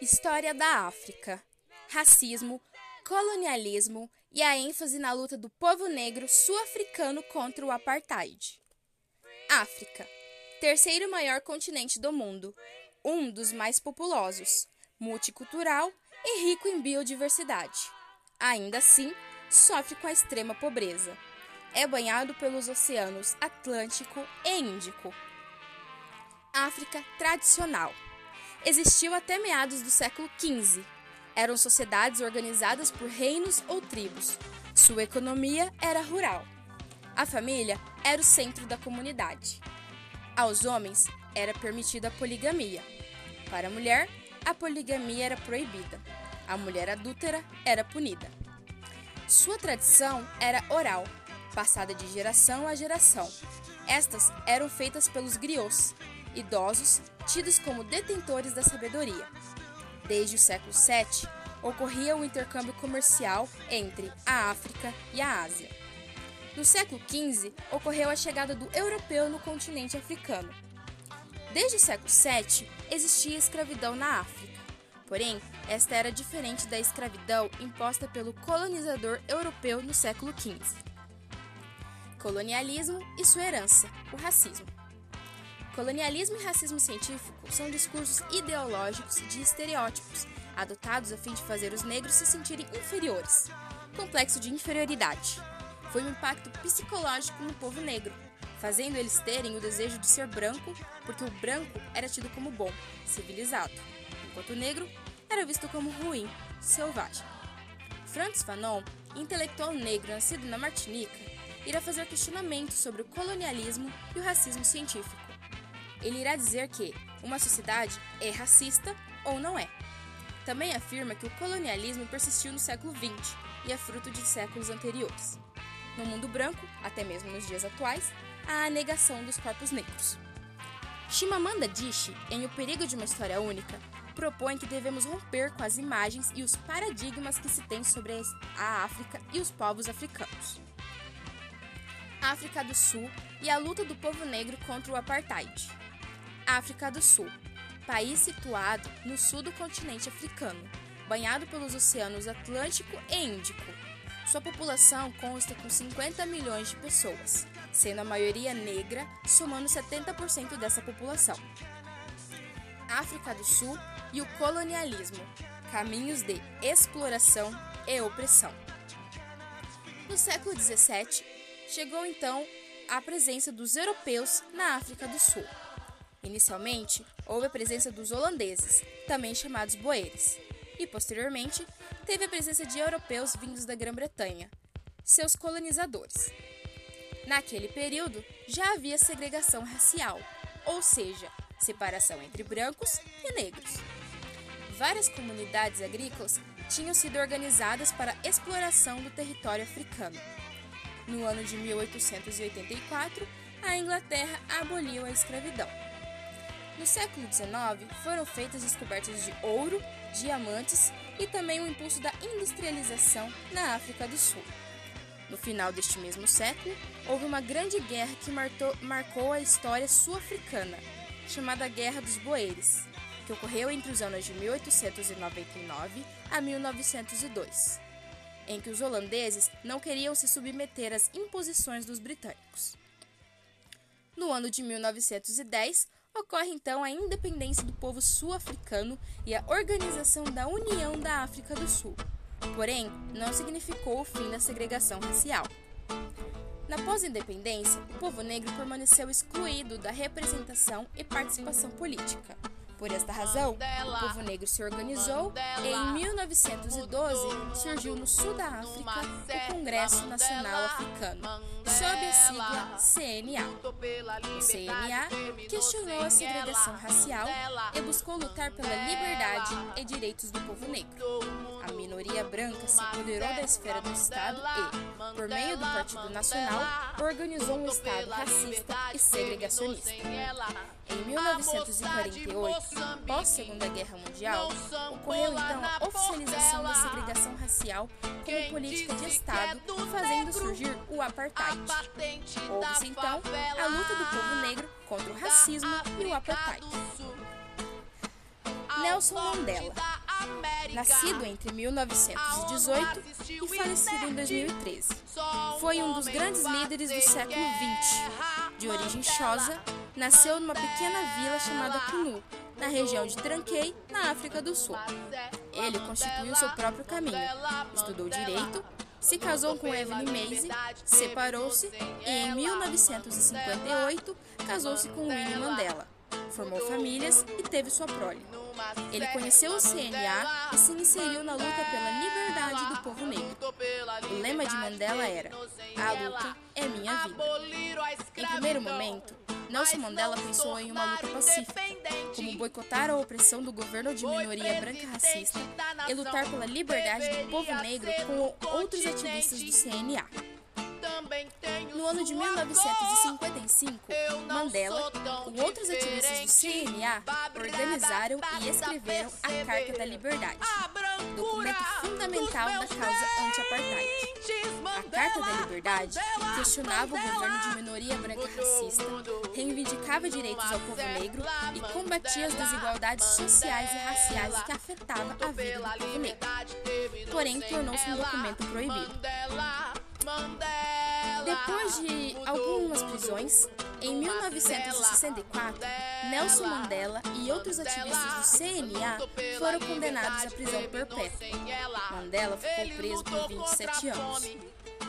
História da África: Racismo, colonialismo e a ênfase na luta do povo negro sul-africano contra o apartheid. África, terceiro maior continente do mundo, um dos mais populosos, multicultural e rico em biodiversidade. Ainda assim, sofre com a extrema pobreza. É banhado pelos oceanos Atlântico e Índico. África tradicional. Existiu até meados do século XV. Eram sociedades organizadas por reinos ou tribos. Sua economia era rural. A família era o centro da comunidade. Aos homens era permitida a poligamia. Para a mulher, a poligamia era proibida. A mulher adúltera era punida. Sua tradição era oral, passada de geração a geração. Estas eram feitas pelos griots, idosos tidos como detentores da sabedoria. Desde o século VII, ocorria o intercâmbio comercial entre a África e a Ásia. No século XV, ocorreu a chegada do europeu no continente africano. Desde o século VII, existia escravidão na África. Porém, esta era diferente da escravidão imposta pelo colonizador europeu no século XV. Colonialismo e sua herança, o racismo. Colonialismo e racismo científico são discursos ideológicos de estereótipos adotados a fim de fazer os negros se sentirem inferiores. Complexo de inferioridade. Foi um impacto psicológico no povo negro, fazendo eles terem o desejo de ser branco, porque o branco era tido como bom, civilizado, enquanto o negro era visto como ruim, selvagem. Francis Fanon, intelectual negro nascido na Martinica, irá fazer questionamentos sobre o colonialismo e o racismo científico. Ele irá dizer que uma sociedade é racista ou não é. Também afirma que o colonialismo persistiu no século XX e é fruto de séculos anteriores. No mundo branco, até mesmo nos dias atuais, há a negação dos corpos negros. Chimamanda Adichie, em O Perigo de uma História Única, propõe que devemos romper com as imagens e os paradigmas que se tem sobre a África e os povos africanos. África do Sul e a luta do povo negro contra o apartheid. África do Sul, país situado no sul do continente africano, banhado pelos oceanos Atlântico e Índico. Sua população consta com 50 milhões de pessoas, sendo a maioria negra, somando 70% dessa população. África do Sul e o colonialismo, caminhos de exploração e opressão. No século 17, chegou então a presença dos europeus na África do Sul. Inicialmente, houve a presença dos holandeses, também chamados boeres, e posteriormente teve a presença de europeus vindos da Grã-Bretanha, seus colonizadores. Naquele período, já havia segregação racial, ou seja, separação entre brancos e negros. Várias comunidades agrícolas tinham sido organizadas para exploração do território africano. No ano de 1884, a Inglaterra aboliu a escravidão. No século XIX, foram feitas descobertas de ouro, diamantes e também o impulso da industrialização na África do Sul. No final deste mesmo século, houve uma grande guerra que marcou, marcou a história sul-africana, chamada Guerra dos Boeres, que ocorreu entre os anos de 1899 a 1902, em que os holandeses não queriam se submeter às imposições dos britânicos. No ano de 1910, ocorre então a independência do povo sul-africano e a organização da União da África do Sul. Porém, não significou o fim da segregação racial. Na pós-independência, o povo negro permaneceu excluído da representação e participação política. Por esta razão, o povo negro se organizou e em 1912 surgiu no sul da África o Congresso Nacional Africano, sob a sigla CNA. O CNA questionou a segregação racial e buscou lutar pela liberdade e direitos do povo negro. A minoria branca se apoderou da esfera do Estado e, por meio do Partido Nacional, organizou um Estado racista e segregacionista. Em 1948, pós Segunda Guerra Mundial, ocorreu então a oficialização da segregação racial como política de Estado, fazendo surgir o apartheid. Houve-se então a luta do povo negro contra o racismo e o apartheid. Nelson Mandela. Nascido entre 1918 e falecido em 2013. Foi um dos grandes líderes do século XX. De origem Xhosa, nasceu numa pequena vila chamada Kunu, na região de Tranquei, na África do Sul. Ele constituiu seu próprio caminho, estudou direito, se casou com Evelyn Macy, separou-se e, em 1958, casou-se com Winnie Mandela. Formou famílias e teve sua prole. Ele conheceu o CNA e se inseriu na luta pela liberdade do povo negro. O lema de Mandela era: A luta é minha vida. Em primeiro momento, Nelson Mandela pensou em uma luta pacífica, como boicotar a opressão do governo de minoria branca racista e lutar pela liberdade do povo negro com outros ativistas do CNA. No ano de 1955, Mandela, com outros ativistas do CNA, organizaram e escreveram a Carta da Liberdade, documento fundamental da causa anti-apartheid. A Carta da Liberdade questionava o governo de minoria branca racista, reivindicava direitos ao povo negro e combatia as desigualdades sociais e raciais que afetavam a vida do povo negro. Porém, tornou-se um documento proibido. Depois de algumas prisões, em 1964, Nelson Mandela e outros ativistas do CNA foram condenados à prisão perpétua. Mandela ficou preso por 27 anos.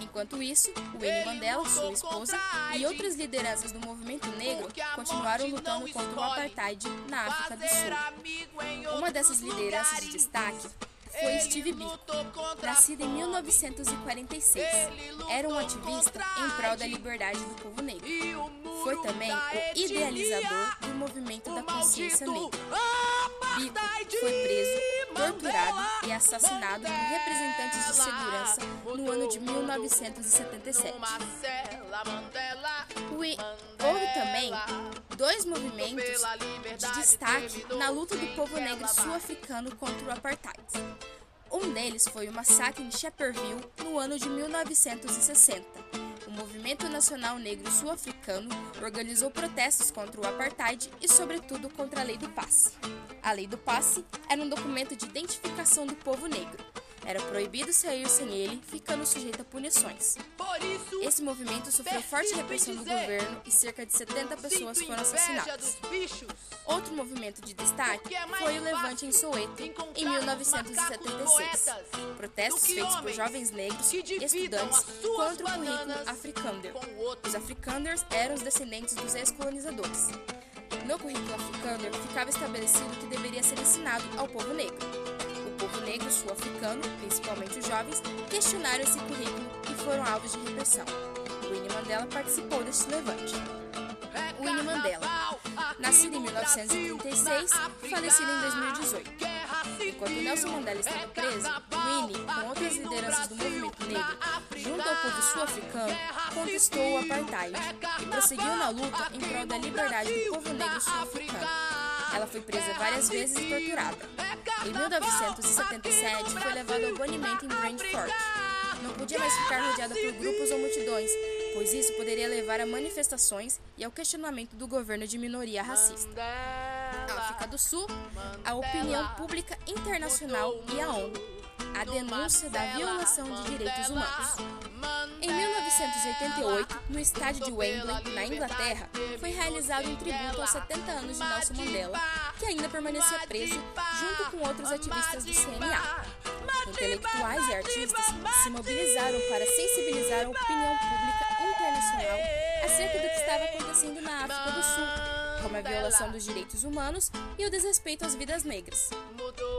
Enquanto isso, Winnie Mandela, sua esposa, e outras lideranças do movimento negro continuaram lutando contra o apartheid na África do Sul. Uma dessas lideranças de destaque foi Steve Biko, nascido em 1946. Era um ativista em prol da liberdade do povo negro. Foi também o idealizador do movimento da consciência negra. Biko foi preso, torturado e assassinado por representantes de segurança no ano de 1977. Houve também dois movimentos de destaque na luta do povo negro sul-africano contra o apartheid. Um deles foi o massacre em Shepherdville no ano de 1960. O Movimento Nacional Negro Sul-Africano organizou protestos contra o apartheid e, sobretudo, contra a Lei do Passe. A Lei do Passe era um documento de identificação do povo negro era proibido sair sem ele, ficando sujeito a punições. Esse movimento sofreu forte repressão do governo e cerca de 70 pessoas foram assassinadas. Outro movimento de destaque foi o Levante em Soweto, em 1976. Protestos feitos por jovens negros e estudantes contra o currículo Afrikaner. Os Afrikaners eram os descendentes dos ex-colonizadores. No currículo Afrikaner ficava estabelecido que deveria ser ensinado ao povo negro povo negro sul-africano, principalmente os jovens, questionaram esse currículo e foram alvos de repressão. Winnie Mandela participou deste levante. Winnie Mandela, nascido em 1936, falecido em 2018. Enquanto Nelson Mandela estava preso, Winnie, com outras lideranças do movimento negro, junto ao povo sul-africano, contestou o apartheid e prosseguiu na luta em prol da liberdade do povo negro sul-africano. Ela foi presa várias vezes e torturada. Em 1977, foi levado ao banimento em Brantford. Não podia mais ficar rodeada por grupos ou multidões, pois isso poderia levar a manifestações e ao questionamento do governo de minoria racista. África do Sul, a opinião pública internacional e a ONU. A denúncia da violação de direitos humanos. Em 1988, no estádio de Wembley, na Inglaterra, foi realizado um tributo aos 70 anos de Nelson Mandela, que ainda permanecia preso junto com outros ativistas do CNA. Intelectuais e artistas se mobilizaram para sensibilizar a opinião pública internacional acerca do que estava acontecendo na África do Sul, como a violação dos direitos humanos e o desrespeito às vidas negras.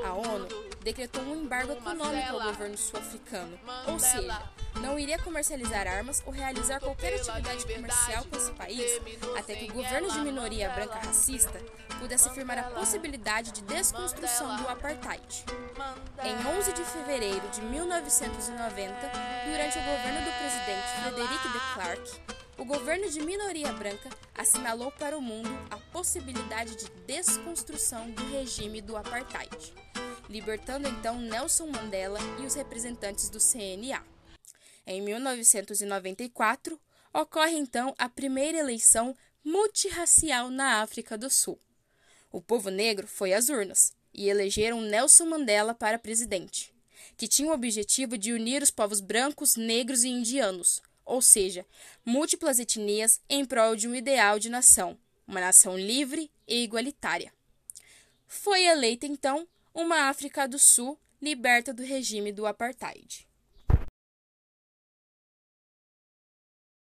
A ONU decretou um embargo econômico ao governo sul-africano, ou seja, não iria comercializar armas ou realizar qualquer atividade comercial com esse país até que o governo de minoria branca racista pudesse afirmar a possibilidade de desconstrução do apartheid. Em 11 de fevereiro de 1990, durante o governo do presidente Frederick de Klerk, o governo de minoria branca assinalou para o mundo a possibilidade de desconstrução do regime do apartheid, libertando então Nelson Mandela e os representantes do CNA. Em 1994, ocorre então a primeira eleição multirracial na África do Sul. O povo negro foi às urnas e elegeram Nelson Mandela para presidente, que tinha o objetivo de unir os povos brancos, negros e indianos, ou seja, múltiplas etnias em prol de um ideal de nação, uma nação livre e igualitária. Foi eleita então uma África do Sul liberta do regime do apartheid.